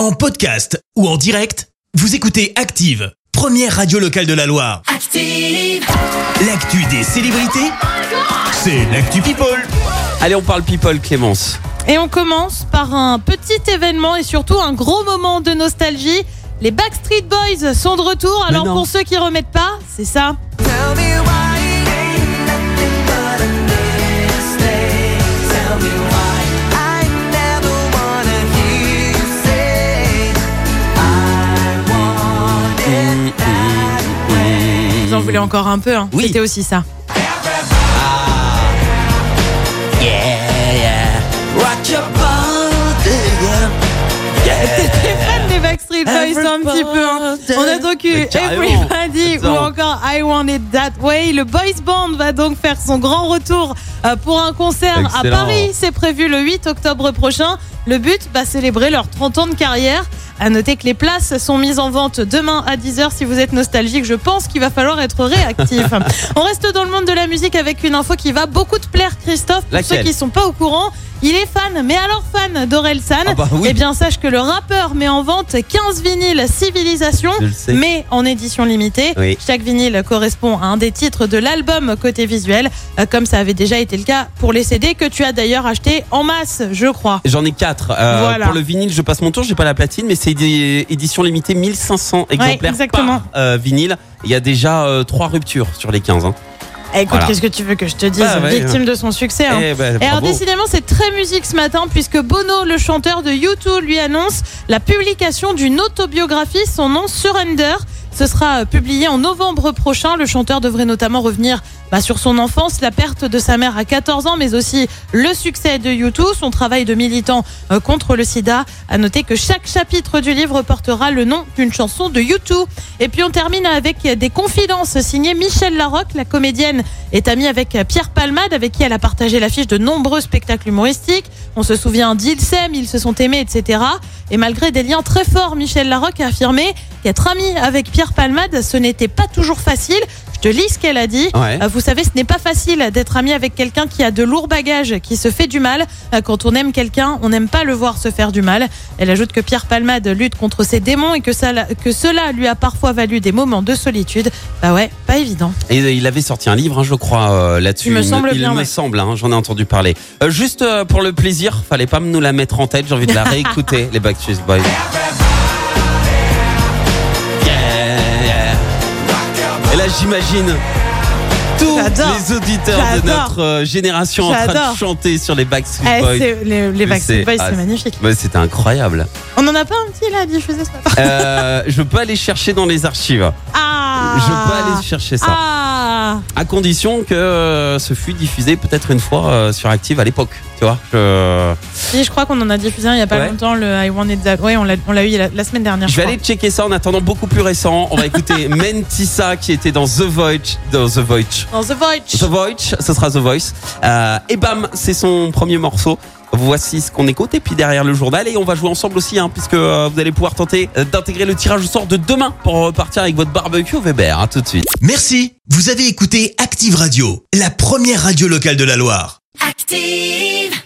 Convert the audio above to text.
En podcast ou en direct, vous écoutez Active, première radio locale de la Loire. Active. L'actu des célébrités, c'est l'actu People. Allez, on parle people, Clémence. Et on commence par un petit événement et surtout un gros moment de nostalgie. Les Backstreet Boys sont de retour. Alors non. pour ceux qui remettent pas, c'est ça. En voulez encore un peu, hein. Oui. C'était aussi ça. T'es fan des Backstreet Boys un petit peu. hein. On a donc eu. Everybody ou encore I Want It That Way. Le Boys Band va donc faire son grand retour euh, pour un concert à. Paris. C'est prévu le 8 octobre prochain. Le but, bah, célébrer leurs 30 ans de carrière. À noter que les places sont mises en vente demain à 10h. Si vous êtes nostalgique, je pense qu'il va falloir être réactif. On reste dans le monde de la musique avec une info qui va beaucoup te plaire, Christophe. Pour Laquelle? ceux qui sont pas au courant, il est fan, mais alors fan d'Orelsan. Ah bah oui. Eh bien, sache que le rappeur met en vente 15 vinyles Civilisation, mais en édition limitée. Oui. Chaque vinyle correspond à un des titres de l'album côté visuel, euh, comme ça avait déjà été le cas pour les CD que tu as d'ailleurs acheté en masse, je crois. J'en ai quatre. Euh, Voilà. Pour le vinyle, je passe mon tour. J'ai pas la platine, mais c'est des éditions limitées 1500 exemplaires exactement. par euh, vinyle. Il y a déjà euh, trois ruptures sur les 15. Hein. Eh, écoute, Voilà. qu'est-ce que tu veux que je te dise Bah ouais. Victime de son succès. hein. Eh ben, Et alors décidément c'est très musique ce matin puisque Bono, le chanteur de U2, lui annonce la publication d'une autobiographie, son nom Surrender. Ce sera euh, publié en novembre prochain. Le chanteur devrait notamment revenir bah, sur son enfance, la perte de sa mère à 14 ans, mais aussi le succès de U2, son travail de militant euh, contre le sida. À noter que chaque chapitre du livre portera le nom d'une chanson de U2. Et puis on termine avec des confidences signées Michel Larocque. La comédienne est amie avec Pierre Palmade, avec qui elle a partagé l'affiche de nombreux spectacles humoristiques. On se souvient d'Ilsem, ils se sont aimés, etc. Et malgré des liens très forts, Michel Larocque a affirmé qu'être ami avec Pierre Palmade, ce n'était pas toujours facile. Je lis ce qu'elle a dit. Ouais. Euh, Vous savez, ce n'est pas facile d'être ami avec quelqu'un qui a de lourds bagages, qui se fait du mal. Euh, Quand on aime quelqu'un, on n'aime pas le voir se faire du mal. Elle ajoute que Pierre Palmade lutte contre ses démons et que, ça, que cela lui a parfois valu des moments de solitude. Bah ouais, pas évident. Et il avait sorti un livre, hein, je crois, euh, là-dessus. Il me semble il bien, me ouais. semble, hein, j'en ai entendu parler. Euh, juste euh, pour le plaisir, fallait pas nous la mettre en tête. J'ai envie de la réécouter, les Backstreet Boys. J'imagine tous les auditeurs de notre euh, génération en train de chanter sur les Backstreet Eh, Boys. les, les c'est- Boys, ah, c'est magnifique. C'était incroyable. On en a pas un petit là à diffuser ce matin Euh, je peux aller chercher dans les archives. Ah Je peux aller chercher ça. Ah À condition que euh, ce fût diffusé peut-être une fois euh, sur Active à l'époque. Tu vois je... Si, je crois qu'on en a diffusé un il y a pas Ouais. longtemps, le I Want It That Way. On l'a on l'a eu la, la semaine dernière. je vais crois. aller checker ça en attendant beaucoup plus récent. On va écouter Mentissa qui était dans The Voice. Dans The Voice. Dans The Voice. The Voice, ce sera The Voice. Euh, et bam, c'est son premier morceau. Voici ce qu'on écoute et puis derrière le journal et on va jouer ensemble aussi hein, puisque euh, vous allez pouvoir tenter euh, d'intégrer le tirage au sort de demain pour repartir avec votre barbecue au Weber. À tout de suite. Merci, vous avez écouté Active Radio, la première radio locale de la Loire. Active.